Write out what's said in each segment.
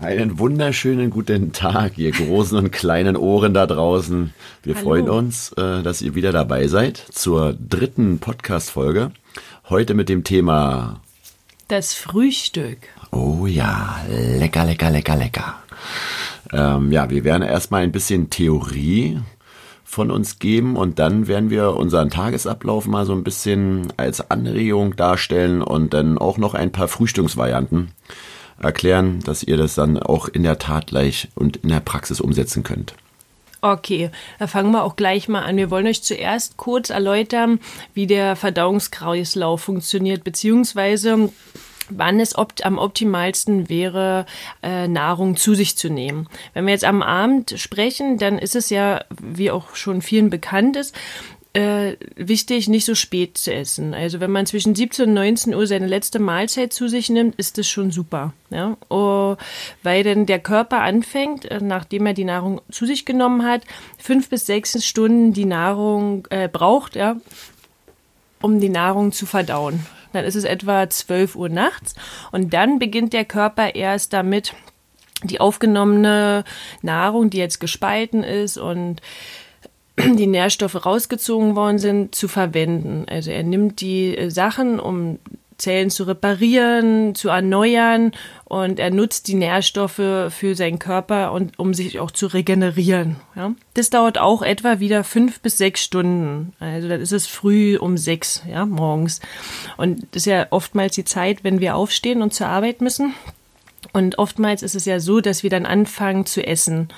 Einen wunderschönen guten Tag, ihr großen und kleinen Ohren da draußen. Wir Hallo. freuen uns, äh, dass ihr wieder dabei seid zur dritten Podcast-Folge. Heute mit dem Thema, Das Frühstück. oh ja, lecker, lecker, lecker, lecker. Ähm, ja, wir werden erstmal ein bisschen Theorie von uns geben und dann werden wir unseren Tagesablauf mal so ein bisschen als Anregung darstellen und dann auch noch ein paar Frühstücksvarianten erklären, dass ihr das dann auch in der Tat gleich und in der Praxis umsetzen könnt. Okay, da fangen wir auch gleich mal an. Wir wollen euch zuerst kurz erläutern, wie der Verdauungskreislauf funktioniert, beziehungsweise wann es opt am optimalsten wäre, äh, Nahrung zu sich zu nehmen. Wenn wir jetzt am Abend sprechen, dann ist es ja, wie auch schon vielen bekannt ist, äh, wichtig, nicht so spät zu essen. Also wenn man zwischen 17 und 19 Uhr seine letzte Mahlzeit zu sich nimmt, ist das schon super. Ja? Oh, weil dann der Körper anfängt, äh, nachdem er die Nahrung zu sich genommen hat, fünf bis sechs Stunden die Nahrung äh, braucht, ja, um die Nahrung zu verdauen. Dann ist es etwa 12 Uhr nachts und dann beginnt der Körper erst damit, die aufgenommene Nahrung, die jetzt gespalten ist und die Nährstoffe rausgezogen worden sind, zu verwenden. Also er nimmt die äh, Sachen, um Zellen zu reparieren, zu erneuern und er nutzt die Nährstoffe für seinen Körper und um sich auch zu regenerieren. Ja? Das dauert auch etwa wieder fünf bis sechs Stunden. Also dann ist es früh um sechs, ja, morgens. Und das ist ja oftmals die Zeit, wenn wir aufstehen und zur Arbeit müssen. Und oftmals ist es ja so, dass wir dann anfangen zu essen.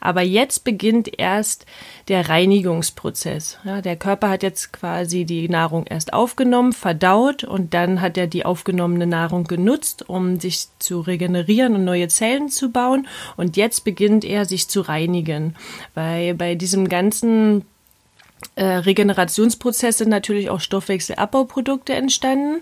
Aber jetzt beginnt erst der Reinigungsprozess. Ja, der Körper hat jetzt quasi die Nahrung erst aufgenommen, verdaut und dann hat er die aufgenommene Nahrung genutzt, um sich zu regenerieren und neue Zellen zu bauen. Und jetzt beginnt er sich zu reinigen. Weil bei diesem ganzen äh, Regenerationsprozess sind natürlich auch Stoffwechselabbauprodukte entstanden,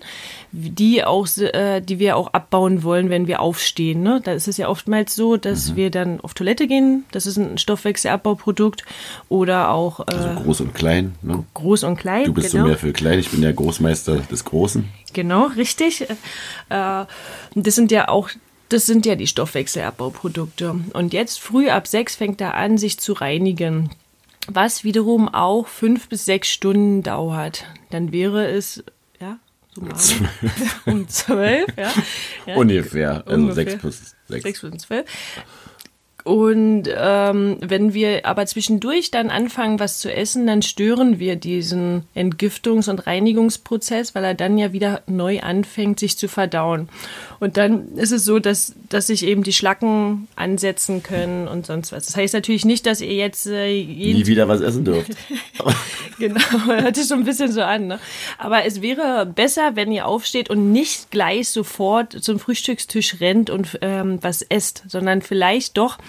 die auch, äh, die wir auch abbauen wollen, wenn wir aufstehen. Ne? Da ist es ja oftmals so, dass wir dann auf Toilette gehen. Das ist ein Stoffwechselabbaupprodukt oder auch äh, Also groß und klein. Ne? groß und klein. Du bist genau. so mehr für klein, ich bin der Großmeister des Großen. Genau, richtig. Äh, das sind ja auch das sind ja die Stoffwechselabbauprodukte. Und jetzt früh ab sechs fängt er an, sich zu reinigen. Was wiederum auch fünf bis sechs Stunden dauert. Dann wäre es, ja, so mal, um zwölf, ja. ja Ungefähr, also ungefähr. sechs plus sechs. Sechs bis zwölf. Und ähm, wenn wir aber zwischendurch dann anfangen, was zu essen, dann stören wir diesen Entgiftungs- und Reinigungsprozess, weil er dann ja wieder neu anfängt, sich zu verdauen. Und dann ist es so, dass, dass sich eben die Schlacken ansetzen können und sonst was. Das heißt natürlich nicht, dass ihr jetzt äh, jeden Nie wieder was essen dürft. Genau, hört sich so ein bisschen so an. Ne? Aber es wäre besser, wenn ihr aufsteht und nicht gleich sofort zum Frühstückstisch rennt und ähm, was esst, sondern vielleicht doch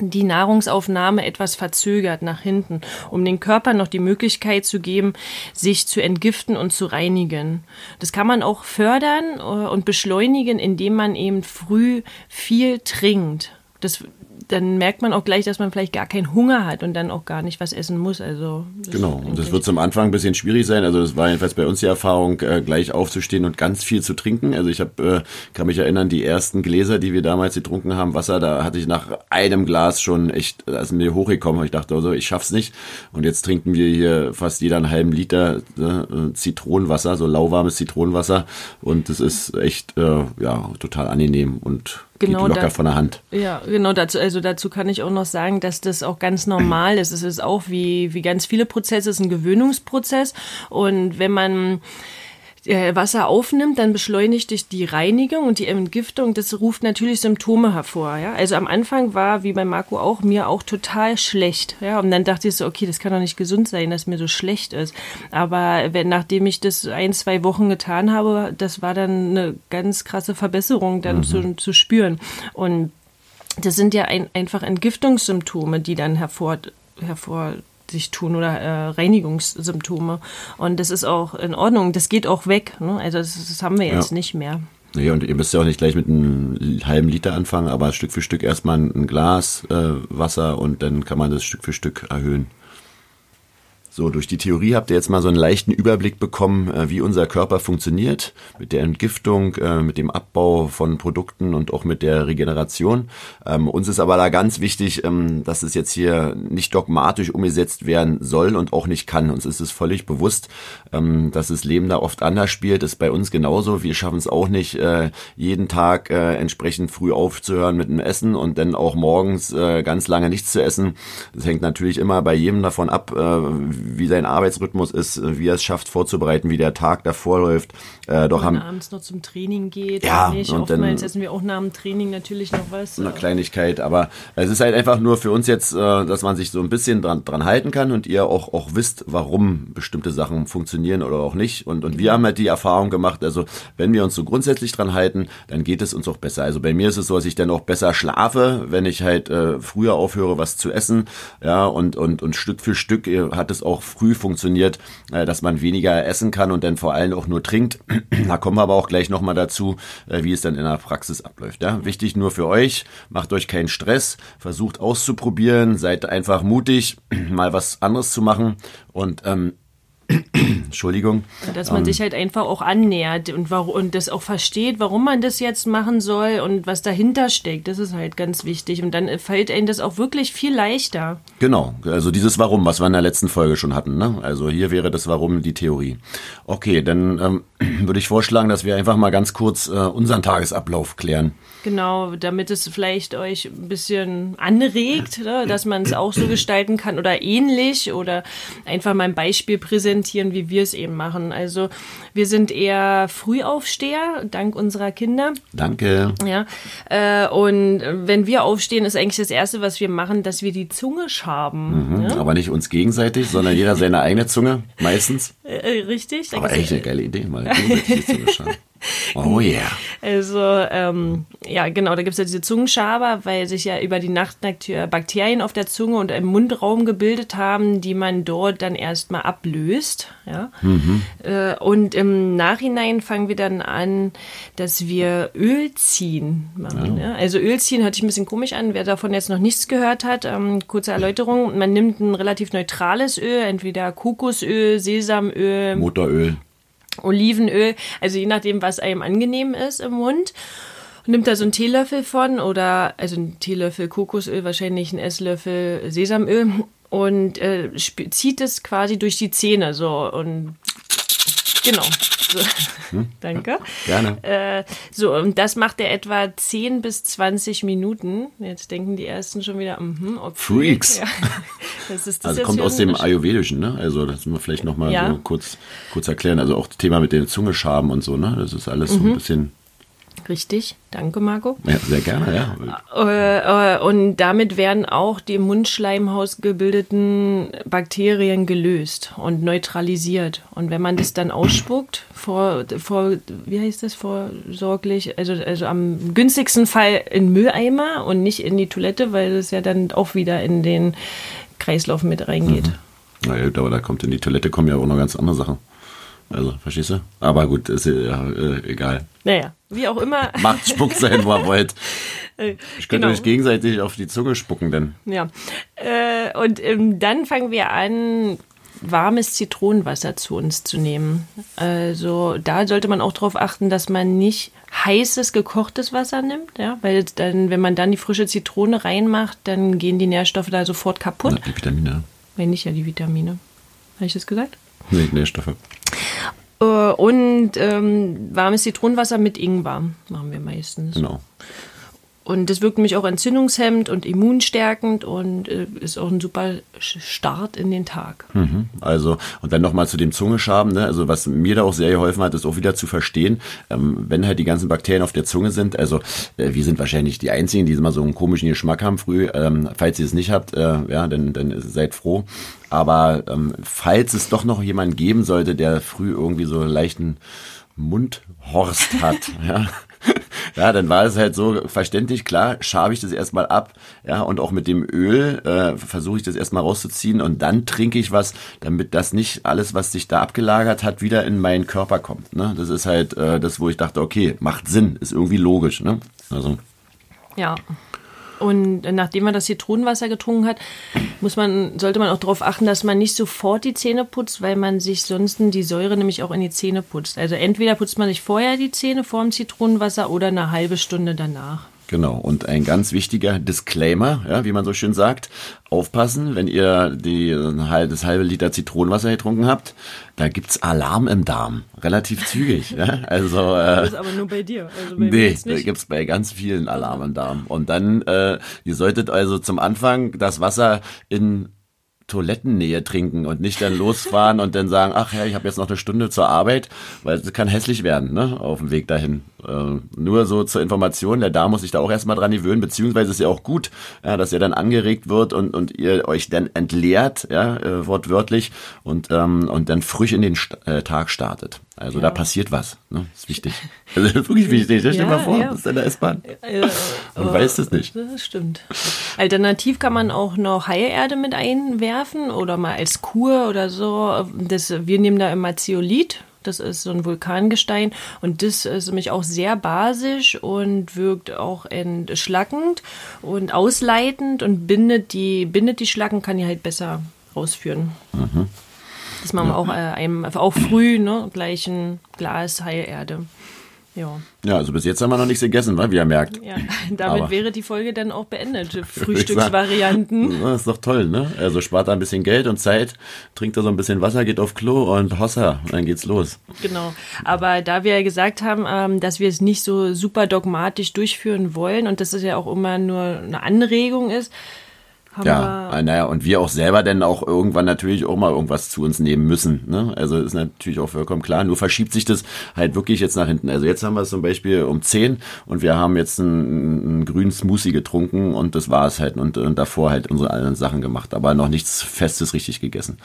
die Nahrungsaufnahme etwas verzögert nach hinten, um den Körper noch die Möglichkeit zu geben, sich zu entgiften und zu reinigen. Das kann man auch fördern äh, und beschleunigen, indem man eben früh viel trinkt. Das, dann merkt man auch gleich, dass man vielleicht gar keinen Hunger hat und dann auch gar nicht was essen muss. Also Genau, und das wird zum Anfang ein bisschen schwierig sein. Also das war jedenfalls bei uns die Erfahrung, äh, gleich aufzustehen und ganz viel zu trinken. Also ich habe, äh, kann mich erinnern, die ersten Gläser, die wir damals getrunken haben, Wasser, da hatte ich nach einem Glas schon echt, ist mir hochgekommen. Ich dachte also, ich schaff's nicht. Und jetzt trinken wir hier fast jeder einen halben Liter äh, Zitronenwasser, so lauwarmes Zitronenwasser. Und das ist echt, äh, ja, total angenehm und Genau geht locker da- von der Hand. Ja, genau, dazu, also dazu kann ich auch noch sagen, dass das auch ganz normal ist. Es ist auch wie, wie ganz viele Prozesse, es ist ein Gewöhnungsprozess. Und wenn man äh, Wasser aufnimmt, dann beschleunigt sich die Reinigung und die Entgiftung. Das ruft natürlich Symptome hervor. Ja? Also am Anfang war, wie bei Marco auch, mir auch total schlecht. Ja? Und dann dachte ich so, okay, das kann doch nicht gesund sein, dass mir so schlecht ist. Aber wenn, nachdem ich das ein, zwei Wochen getan habe, das war dann eine ganz krasse Verbesserung dann zu, zu spüren. Und das sind ja ein, einfach Entgiftungssymptome, die dann hervor, hervor sich tun oder äh, Reinigungssymptome. Und das ist auch in Ordnung. Das geht auch weg. Ne? Also das, das haben wir jetzt Ja. nicht mehr. Naja, und ihr müsst ja auch nicht gleich mit einem halben Liter anfangen, aber Stück für Stück erstmal ein Glas äh, Wasser und dann kann man das Stück für Stück erhöhen. So, durch die Theorie habt ihr jetzt mal so einen leichten Überblick bekommen, äh, wie unser Körper funktioniert, mit der Entgiftung, äh, mit dem Abbau von Produkten und auch mit der Regeneration. Ähm, uns ist aber da ganz wichtig, ähm, dass es jetzt hier nicht dogmatisch umgesetzt werden soll und auch nicht kann. Uns ist es völlig bewusst, ähm, dass das Leben da oft anders spielt. Ist bei uns genauso. Wir schaffen es auch nicht, äh, jeden Tag entsprechend früh aufzuhören mit dem Essen und dann auch morgens ganz lange nichts zu essen. Das hängt natürlich immer bei jedem davon ab, wie sein Arbeitsrhythmus ist, wie er es schafft vorzubereiten, wie der Tag davor läuft. Äh, doch haben abends noch zum Training geht. Ja, nicht. und Oftmals dann essen wir auch nach dem Training natürlich noch was. Eine Kleinigkeit, aber es ist halt einfach nur für uns jetzt, äh, dass man sich so ein bisschen dran, dran halten kann und ihr auch, auch wisst, warum bestimmte Sachen funktionieren oder auch nicht. Und, und wir haben halt die Erfahrung gemacht, also wenn wir uns so grundsätzlich dran halten, dann geht es uns auch besser. Also bei mir ist es so, dass ich dann auch besser schlafe, wenn ich halt äh, früher aufhöre, was zu essen. Ja, und, und, und Stück für Stück äh, hat es auch früh funktioniert, äh, dass man weniger essen kann und dann vor allem auch nur trinkt. da kommen wir aber auch gleich nochmal dazu, äh, wie es dann in der Praxis abläuft. Ja? Wichtig nur für euch, macht euch keinen Stress, versucht auszuprobieren, seid einfach mutig, mal was anderes zu machen und ähm, Entschuldigung. Dass man ähm, sich halt einfach auch annähert und, und das auch versteht, warum man das jetzt machen soll und was dahinter steckt. Das ist halt ganz wichtig. Und dann fällt einem das auch wirklich viel leichter. Genau, also dieses Warum, was wir in der letzten Folge schon hatten. Ne? Also hier wäre das Warum die Theorie. Okay, dann ähm, würde ich vorschlagen, dass wir einfach mal ganz kurz äh, unseren Tagesablauf klären. Genau, damit es vielleicht euch ein bisschen anregt, ne? dass man es auch so gestalten kann oder ähnlich oder einfach mal ein Beispiel präsentieren, wie wir es eben machen. Also wir sind eher Frühaufsteher, dank unserer Kinder. Danke. Ja, äh, und wenn wir aufstehen, ist eigentlich das Erste, was wir machen, dass wir die Zunge schaben. Mhm, ja? Aber nicht uns gegenseitig, sondern jeder seine eigene Zunge, meistens. Äh, richtig. Aber echt eine geile Idee, mal Oh yeah. Also, ähm, ja, genau, da gibt es ja diese Zungenschaber, weil sich ja über die Nacht Bakterien auf der Zunge und im Mundraum gebildet haben, die man dort dann erstmal ablöst. Ja? Mhm. Äh, und im Nachhinein fangen wir dann an, dass wir Öl ziehen machen. Ja. Ja? Also Öl ziehen hört sich ein bisschen komisch an, wer davon jetzt noch nichts gehört hat. Ähm, kurze Erläuterung, man nimmt ein relativ neutrales Öl, entweder Kokosöl, Sesamöl. Motoröl. Olivenöl, also je nachdem, was einem angenehm ist im Mund. Nimmt da so einen Teelöffel von oder also einen Teelöffel Kokosöl, wahrscheinlich einen Esslöffel Sesamöl und äh, zieht es quasi durch die Zähne so und genau. Hm? Danke. Gerne. Äh, so, und das macht er etwa 10 bis 20 Minuten. Jetzt denken die ersten schon wieder, mhm, okay. Freaks. Ja. Das ist das also kommt aus dem Ayurvedischen, ne? Also das müssen wir vielleicht nochmal ja. so kurz, kurz erklären. Also auch das Thema mit den Zungeschaben und so, ne? Das ist alles mhm. so ein mhm. bisschen Richtig, danke Marco. Ja, sehr gerne, ja. Äh, äh, und damit werden auch die im Mundschleimhaus gebildeten Bakterien gelöst und neutralisiert. Und wenn man das dann ausspuckt, vor, vor wie heißt das, vorsorglich, also, also am günstigsten Fall in Mülleimer und nicht in die Toilette, weil es ja dann auch wieder in den Kreislauf mit reingeht. Mhm. Na ja, aber da kommt in die Toilette kommen ja auch noch ganz andere Sachen. Also, verstehst du? Aber gut, ist ja äh, egal. Naja, wie auch immer. Macht Spuck sein, wo er wollt. Äh, ich könnte genau. euch gegenseitig auf die Zunge spucken, denn. Ja. Äh, und ähm, dann fangen wir an, warmes Zitronenwasser zu uns zu nehmen. Also da sollte man auch darauf achten, dass man nicht heißes, gekochtes Wasser nimmt, ja, weil dann, wenn man dann die frische Zitrone reinmacht, dann gehen die Nährstoffe da sofort kaputt. Na, die Vitamine. Wenn nicht ja die Vitamine. Habe ich das gesagt? Nee, Nährstoffe. Äh, und ähm, warmes Zitronenwasser mit Ingwer machen wir meistens. Genau. Und das wirkt nämlich auch entzündungshemmend und immunstärkend und äh, ist auch ein super Start in den Tag. Mhm. Also, und dann nochmal zu dem Zungeschaben, ne? also was mir da auch sehr geholfen hat, ist auch wieder zu verstehen, ähm, wenn halt die ganzen Bakterien auf der Zunge sind, also äh, wir sind wahrscheinlich die Einzigen, die immer so einen komischen Geschmack haben früh, ähm, falls ihr es nicht habt, äh, ja, dann, dann seid froh. Aber ähm, falls es doch noch jemanden geben sollte, der früh irgendwie so leichten Mundhorst hat, ja, ja, dann war es halt so verständlich, klar, schabe ich das erstmal ab, ja, und auch mit dem Öl äh, versuche ich das erstmal rauszuziehen und dann trinke ich was, damit das nicht alles, was sich da abgelagert hat, wieder in meinen Körper kommt. Ne? Das ist halt äh, das, wo ich dachte, okay, macht Sinn, ist irgendwie logisch, ne? Also. Ja. Und nachdem man das Zitronenwasser getrunken hat, muss man, sollte man auch darauf achten, dass man nicht sofort die Zähne putzt, weil man sich sonst die Säure nämlich auch in die Zähne putzt. Also entweder putzt man sich vorher die Zähne vor dem Zitronenwasser oder eine halbe Stunde danach. Genau. Und ein ganz wichtiger Disclaimer, ja, wie man so schön sagt. Aufpassen, wenn ihr die, das halbe Liter Zitronenwasser getrunken habt, da gibt's Alarm im Darm. Relativ zügig. ja. Also, äh, das ist aber nur bei dir. Also bei nee, da gibt's bei ganz vielen Alarm im Darm. Und dann, äh, ihr solltet also zum Anfang das Wasser in Toilettennähe trinken und nicht dann losfahren und dann sagen, ach ja, ich habe jetzt noch eine Stunde zur Arbeit, weil es kann hässlich werden, ne, auf dem Weg dahin. Äh, nur so zur Information, der Darm muss sich da auch erstmal dran gewöhnen, beziehungsweise ist ja auch gut, ja, dass er dann angeregt wird und, und ihr euch dann entleert, ja, äh, wortwörtlich, und, ähm, und dann frisch in den St äh, Tag startet. Also ja. da passiert was. Ne? Das ist wichtig. Also das ist wirklich wichtig. Stell dir ja, mal vor, ja. das ist in der S-Bahn. Äh, Man weiß das nicht. Das stimmt. Alternativ kann man auch noch Heilerde mit einwerfen oder mal als Kur oder so. Das, wir nehmen da immer Zeolit. Das ist so ein Vulkangestein und das ist nämlich auch sehr basisch und wirkt auch entschlackend und ausleitend und bindet die, bindet die Schlacken, kann die halt besser rausführen. Mhm. Das machen wir auch, äh, einem, auch früh, ne? gleich ein Glas Heilerde. Ja. ja, also bis jetzt haben wir noch nichts gegessen, weil wie ihr merkt. Ja, damit Aber wäre die Folge dann auch beendet. Frühstücksvarianten. Das ist doch toll, ne? Also spart da ein bisschen Geld und Zeit, trinkt da so ein bisschen Wasser, geht auf Klo und Hossa, dann geht's los. Genau. Aber da wir ja gesagt haben, ähm, dass wir es nicht so super dogmatisch durchführen wollen und dass es ja auch immer nur eine Anregung ist, ja, äh, naja, und wir auch selber dann auch irgendwann natürlich auch mal irgendwas zu uns nehmen müssen. Ne? Also ist natürlich auch vollkommen klar. Nur verschiebt sich das halt wirklich jetzt nach hinten. Also jetzt haben wir es zum Beispiel um 10 und wir haben jetzt einen, einen grünen Smoothie getrunken und das war es halt. Und, und davor halt unsere anderen Sachen gemacht, aber noch nichts Festes richtig gegessen.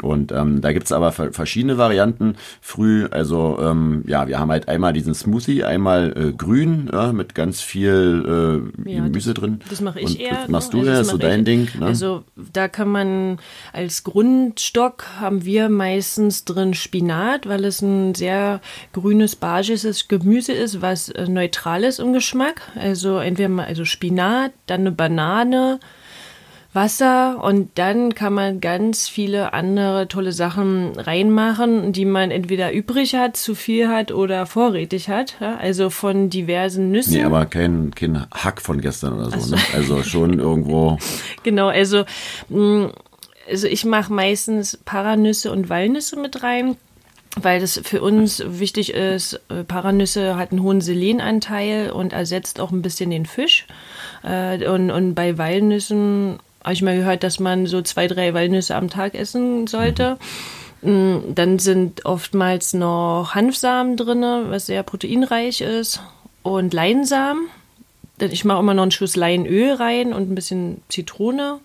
Und ähm, da gibt's aber verschiedene Varianten. Früh, also ähm, ja, wir haben halt einmal diesen Smoothie, einmal äh, grün, ja, mit ganz viel äh, ja, Gemüse drin. Das mache ich Und eher. Das machst ne? du also ja, so dein ich, Ding. Ne? Also da kann man als Grundstock haben wir meistens drin Spinat, weil es ein sehr grünes, bagisches Gemüse ist, was äh, neutral ist im Geschmack. Also entweder mal also Spinat, dann eine Banane, Wasser und dann kann man ganz viele andere tolle Sachen reinmachen, die man entweder übrig hat, zu viel hat oder vorrätig hat. Ja? Also von diversen Nüssen. Nee, aber kein, kein Hack von gestern oder so. so. Ne? Also schon irgendwo. Genau, also, mm, also ich mache meistens Paranüsse und Walnüsse mit rein weil das für uns wichtig ist, äh, Paranüsse hat einen hohen Selenanteil und ersetzt auch ein bisschen den Fisch. Äh, und, und bei Walnüssen habe ich mal gehört, dass man so zwei, drei Walnüsse am Tag essen sollte. Mm, dann sind oftmals noch Hanfsamen drin, was sehr proteinreich ist. Und Leinsamen. Ich mache immer noch einen Schuss Leinöl rein und ein bisschen Zitrone.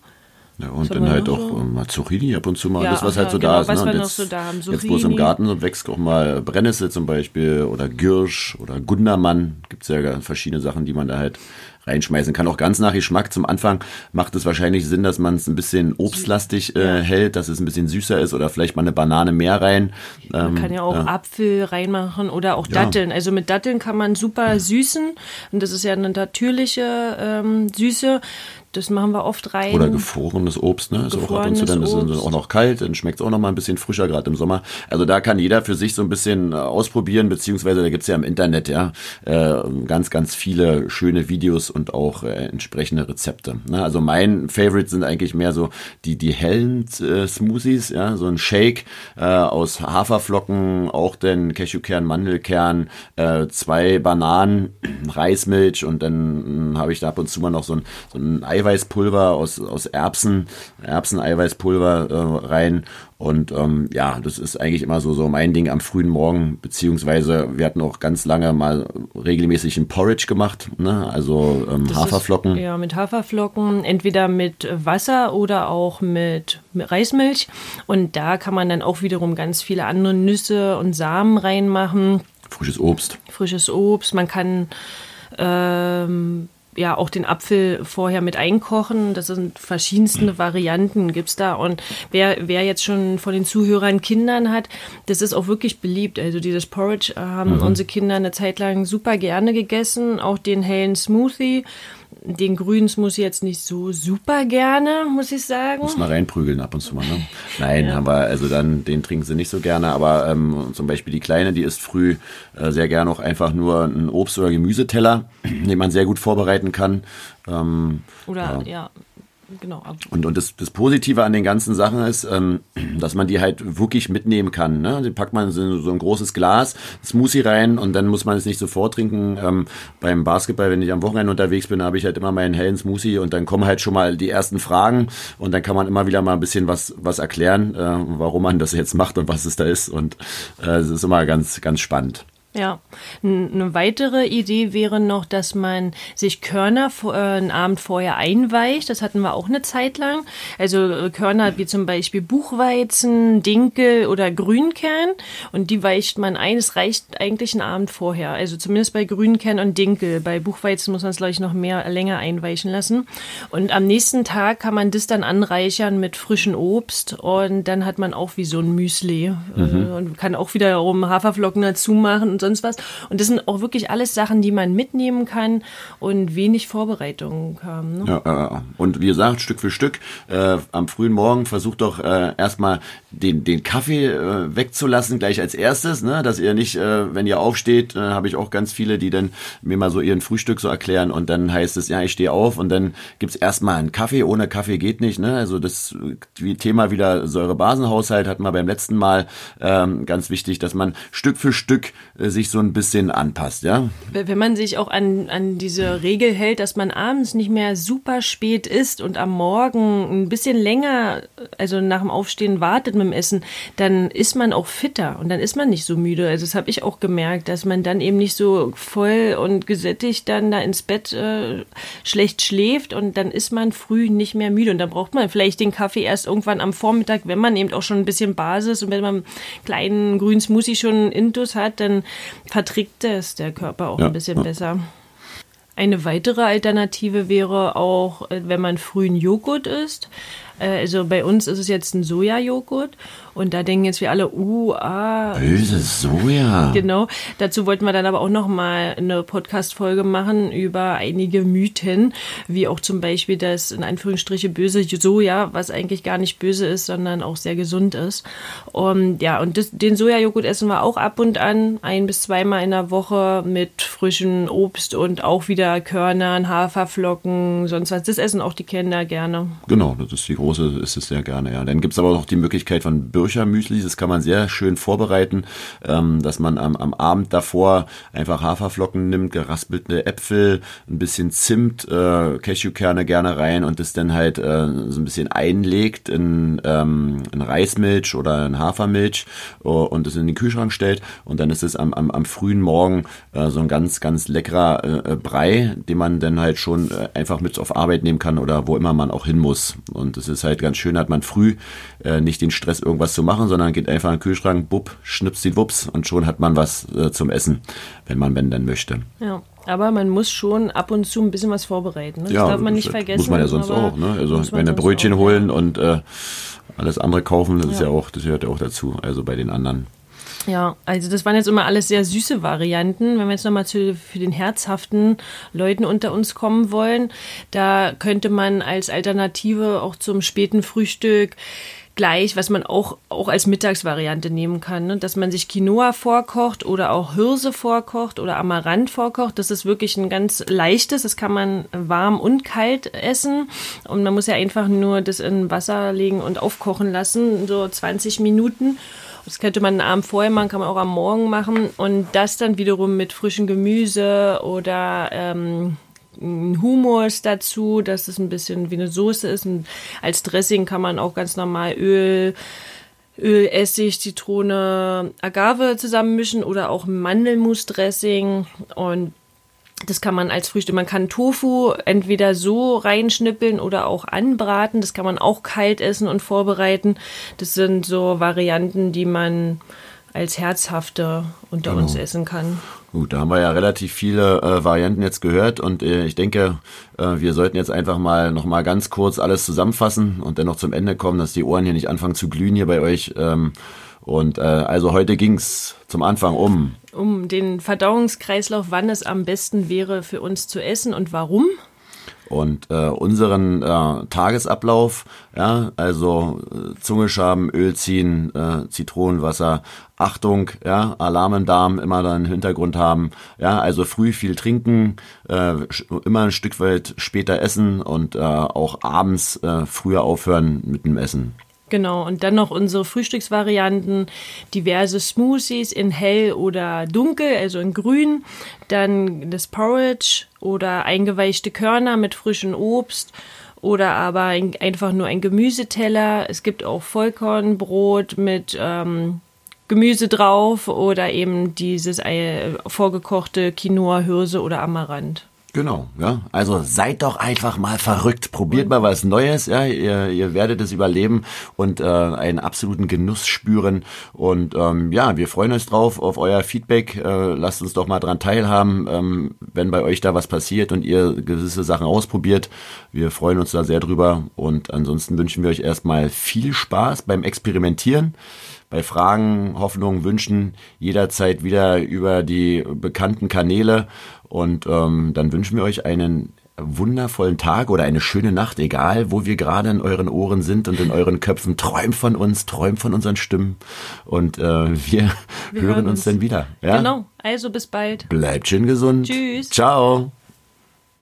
Ja, und dann halt auch so? mal Zucchini ab und zu mal, ja, das was halt so genau, da ist. Was ne? jetzt, so da haben. jetzt bloß im Garten wächst auch mal Brennnessel zum Beispiel oder Girsch oder Gundermann. Gibt es ja verschiedene Sachen, die man da halt reinschmeißen kann. Auch ganz nach Geschmack. Zum Anfang macht es wahrscheinlich Sinn, dass man es ein bisschen obstlastig äh, hält, dass es ein bisschen süßer ist oder vielleicht mal eine Banane mehr rein. Man ähm, kann ja auch äh, Apfel reinmachen oder auch Datteln. Ja. Also mit Datteln kann man super süßen und das ist ja eine natürliche ähm, Süße. Das machen wir oft rein. Oder gefrorenes Obst, ne? Ist auch ab und zu dann ist es auch noch kalt, dann schmeckt es auch noch mal ein bisschen frischer, gerade im Sommer. Also da kann jeder für sich so ein bisschen äh, ausprobieren, beziehungsweise da gibt's ja im Internet ja äh, ganz, ganz viele schöne Videos und auch äh, entsprechende Rezepte. Ne? Also mein Favorite sind eigentlich mehr so die, die hellen äh, Smoothies, ja, so ein Shake aus Haferflocken, auch den Cashewkern, Mandelkern, zwei Bananen, Reismilch und dann äh, habe ich da ab und zu mal noch so ein, so ein Ei Eiweißpulver aus, aus Erbsen, Erbsen-Eiweißpulver äh, rein. Und ähm, ja, das ist eigentlich immer so, so mein Ding am frühen Morgen, beziehungsweise wir hatten auch ganz lange mal regelmäßig ein Porridge gemacht, ne? also ähm, Haferflocken. Ist, ja, mit Haferflocken, entweder mit Wasser oder auch mit, mit Reismilch. Und da kann man dann auch wiederum ganz viele andere Nüsse und Samen reinmachen. Frisches Obst. Frisches Obst. Man kann ähm, ja auch den Apfel vorher mit einkochen. Das sind verschiedenste Varianten gibt's da. Und wer, wer jetzt schon von den Zuhörern Kindern hat, das ist auch wirklich beliebt. Also dieses Porridge haben mhm. unsere Kinder eine Zeit lang super gerne gegessen. Auch den hellen Smoothie den grünen Smoothie jetzt nicht so super gerne, muss ich sagen. Muss mal reinprügeln ab und zu mal, ne? Nein, ja. haben wir, also dann, den trinken sie nicht so gerne, aber ähm, zum Beispiel die Kleine, die isst früh äh, sehr gerne auch einfach nur einen Obst- oder Gemüseteller, den man sehr gut vorbereiten kann. Ähm, oder, ja, ja genau. Und, und das, das Positive an den ganzen Sachen ist, ähm, dass man die halt wirklich mitnehmen kann. Ne? Die packt man in so ein großes Glas, Smoothie rein und dann muss man es nicht sofort trinken. Ähm, beim Basketball, wenn ich am Wochenende unterwegs bin, habe ich halt immer meinen hellen Smoothie und dann kommen halt schon mal die ersten Fragen und dann kann man immer wieder mal ein bisschen was, was erklären, äh, warum man das jetzt macht und was es da ist. Und äh, es ist immer ganz, ganz spannend. Ja, eine weitere Idee wäre noch, dass man sich Körner äh, einen Abend vorher einweicht. Das hatten wir auch eine Zeit lang. Also äh, Körner wie zum Beispiel Buchweizen, Dinkel oder Grünkern. Und die weicht man ein. Es reicht eigentlich einen Abend vorher. Also zumindest bei Grünkern und Dinkel. Bei Buchweizen muss man es, glaube ich, noch mehr länger einweichen lassen. Und am nächsten Tag kann man das dann anreichern mit frischem Obst. Und dann hat man auch wie so ein Müsli. Mhm. Und kann auch wiederum Haferflocken dazu machen und sonst was. Und das sind auch wirklich alles Sachen, die man mitnehmen kann und wenig Vorbereitungen haben. Ne? Ja, und wie gesagt, Stück für Stück, äh, am frühen Morgen versucht doch äh, erstmal den, den Kaffee äh, wegzulassen, gleich als erstes, ne? dass ihr nicht, äh, wenn ihr aufsteht, äh, habe ich auch ganz viele, die dann mir mal so ihren Frühstück so erklären und dann heißt es, ja, ich stehe auf und dann gibt's erstmal einen Kaffee, ohne Kaffee geht nicht. Ne? Also das Thema wieder Säurebasenhaushalt hatten wir beim letzten Mal ähm, ganz wichtig, dass man Stück für Stück äh, sich so ein bisschen anpasst, ja? Wenn man sich auch an, an diese Regel hält, dass man abends nicht mehr super spät isst und am Morgen ein bisschen länger, also nach dem Aufstehen wartet mit dem Essen, dann ist man auch fitter und dann ist man nicht so müde. Also das habe ich auch gemerkt, dass man dann eben nicht so voll und gesättigt dann da ins Bett äh, schlecht schläft und dann ist man früh nicht mehr müde und dann braucht man vielleicht den Kaffee erst irgendwann am Vormittag, wenn man eben auch schon ein bisschen Basis und wenn man einen kleinen grünen Smoothie schon intus hat, dann verträgt es der Körper auch ja. ein bisschen besser. Eine weitere Alternative wäre auch, äh, wenn man frühen Joghurt isst. Äh, also bei uns ist es jetzt ein Sojajoghurt und da denken jetzt wir alle, uh, ah. Böses Soja. Genau. Dazu wollten wir dann aber auch noch mal eine Podcast-Folge machen über einige Mythen, wie auch zum Beispiel das in Anführungsstriche böse Soja, was eigentlich gar nicht böse ist, sondern auch sehr gesund ist. Und ja, und das, den Sojajoghurt essen wir auch ab und an, ein bis zweimal in der Woche mit frischem Obst und auch wieder Körnern, Haferflocken, sonst was. Das essen auch die Kinder gerne. Genau, das ist die große, ist es sehr gerne, ja. Dann gibt es aber auch die Möglichkeit von Birch Birchermüsli. Das kann man sehr schön vorbereiten, ähm, dass man am, am Abend davor einfach Haferflocken nimmt, geraspelte Äpfel, ein bisschen Zimt, äh, Cashewkerne gerne rein und das dann halt äh, so ein bisschen einlegt in, ähm, in Reismilch oder in Hafermilch uh, und es in den Kühlschrank stellt und dann ist es am, am, am frühen Morgen äh, so ein ganz, ganz leckerer äh, Brei, den man dann halt schon äh, einfach mit auf Arbeit nehmen kann oder wo immer man auch hin muss. Und es ist halt ganz schön, hat man früh äh, nicht den Stress, irgendwas zu machen, sondern geht einfach in den Kühlschrank, bupp, schnippst die Wups und schon hat man was äh, zum Essen, wenn man wenn denn möchte. Ja. Aber man muss schon ab und zu ein bisschen was vorbereiten. Ne? Das ja, darf man nicht vergessen. Muss man ja sonst auch. Ne? Also wenn Brötchen auch, holen ja. und äh, alles andere kaufen, das ja. ist ja auch, das gehört ja auch dazu. Also bei den anderen. Ja, also das waren jetzt immer alles sehr süße Varianten. Wenn wir jetzt nochmal zu, für den herzhaften Leuten unter uns kommen wollen, da könnte man als Alternative auch zum späten Frühstück gleich, was man auch, auch als Mittagsvariante nehmen kann, ne? dass man sich Quinoa vorkocht oder auch Hirse vorkocht oder Amaranth vorkocht. Das ist wirklich ein ganz leichtes, das kann man warm und kalt essen und man muss ja einfach nur das in Wasser legen und aufkochen lassen, so 20 Minuten. Das könnte man einen Abend vorher machen, kann man auch am Morgen machen und das dann wiederum mit frischem Gemüse oder ähm, Humus dazu, dass es ein bisschen wie eine Soße ist. Und als Dressing kann man auch ganz normal Öl, Öl, Essig, Zitrone, Agave zusammenmischen oder auch Mandelmusdressing und das kann man als Frühstück. Man kann Tofu entweder so reinschnippeln oder auch anbraten. Das kann man auch kalt essen und vorbereiten. Das sind so Varianten, die man als herzhafte unter genau. uns essen kann. Gut, da haben wir ja relativ viele äh, Varianten jetzt gehört und äh, ich denke, äh, wir sollten jetzt einfach mal noch mal ganz kurz alles zusammenfassen und dann noch zum Ende kommen, dass die Ohren hier nicht anfangen zu glühen hier bei euch. Ähm, und äh, also heute ging's zum Anfang um um den Verdauungskreislauf, wann es am besten wäre für uns zu essen und warum. Und äh, unseren äh, Tagesablauf, ja, also äh, Zunge Öl ziehen, äh, Zitronenwasser, Achtung, ja, Alarm im Darm immer dann im Hintergrund haben, ja, also früh viel trinken, äh, immer ein Stück weit später essen und äh, auch abends äh, früher aufhören mit dem Essen. Genau, und dann noch unsere Frühstücksvarianten, diverse Smoothies in hell oder dunkel, also in grün, dann das Porridge oder eingeweichte Körner mit frischem Obst oder aber ein, einfach nur ein Gemüseteller. Es gibt auch Vollkornbrot mit ähm, Gemüse drauf oder eben dieses äh, vorgekochte Quinoa, Hirse oder Amaranth. Genau, ja. Also seid doch einfach mal verrückt. Probiert mal was Neues, ja. Ihr, ihr werdet es überleben und äh, einen absoluten Genuss spüren. Und ähm, ja, wir freuen uns drauf auf euer Feedback. Äh, lasst uns doch mal dran teilhaben, ähm, wenn bei euch da was passiert und ihr gewisse Sachen ausprobiert. Wir freuen uns da sehr drüber. Und ansonsten wünschen wir euch erstmal viel Spaß beim Experimentieren bei Fragen, Hoffnungen, Wünschen jederzeit wieder über die bekannten Kanäle. Und ähm, dann wünschen wir euch einen wundervollen Tag oder eine schöne Nacht, egal wo wir gerade in euren Ohren sind und in euren Köpfen. Träumt von uns, träumt von unseren Stimmen und äh, wir, wir hören uns. uns dann wieder. Ja? Genau, also bis bald. Bleibt schön gesund. Tschüss. Ciao.